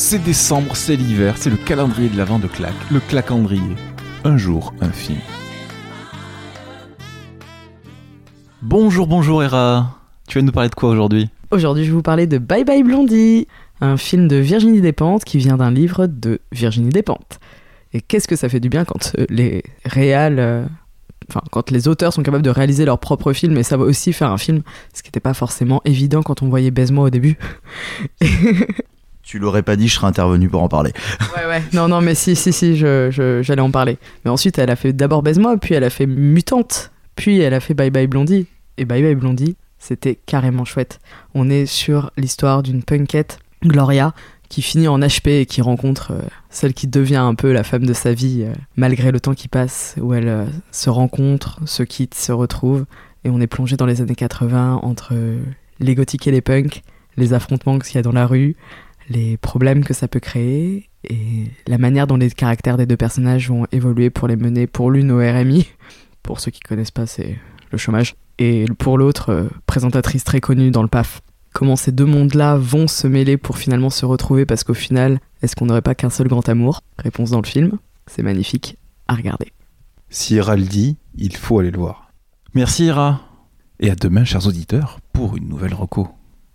C'est décembre, c'est l'hiver, c'est le calendrier de l'avant de claque, le clacandrier. Un jour, un film. Bonjour, bonjour Hera. Tu vas nous parler de quoi aujourd'hui? Aujourd'hui, je vais vous parler de Bye Bye Blondie, un film de Virginie Despentes qui vient d'un livre de Virginie Despentes. Et qu'est-ce que ça fait du bien quand euh, les réals, euh, enfin quand les auteurs sont capables de réaliser leur propre film et ça va aussi faire un film, ce qui n'était pas forcément évident quand on voyait Baise-moi au début. Tu l'aurais pas dit, je serais intervenu pour en parler. Ouais, ouais. Non, non, mais si, si, si, j'allais en parler. Mais ensuite, elle a fait d'abord Baise-moi, puis elle a fait Mutante, puis elle a fait Bye Bye Blondie. Et Bye Bye Blondie, c'était carrément chouette. On est sur l'histoire d'une punkette, Gloria, qui finit en HP et qui rencontre euh, celle qui devient un peu la femme de sa vie, euh, malgré le temps qui passe, où elle euh, se rencontre, se quitte, se retrouve. Et on est plongé dans les années 80 entre les gothiques et les punks, les affrontements qu'il y a dans la rue, les problèmes que ça peut créer et la manière dont les caractères des deux personnages vont évoluer pour les mener pour l'une au RMI. Pour ceux qui connaissent pas, c'est le chômage. Et pour l'autre, euh, présentatrice très connue dans le PAF. Comment ces deux mondes-là vont se mêler pour finalement se retrouver parce qu'au final, est-ce qu'on n'aurait pas qu'un seul grand amour? Réponse dans le film. C'est magnifique à regarder. Si Hera le dit, il faut aller le voir. Merci Hera. Et à demain, chers auditeurs, pour une nouvelle reco.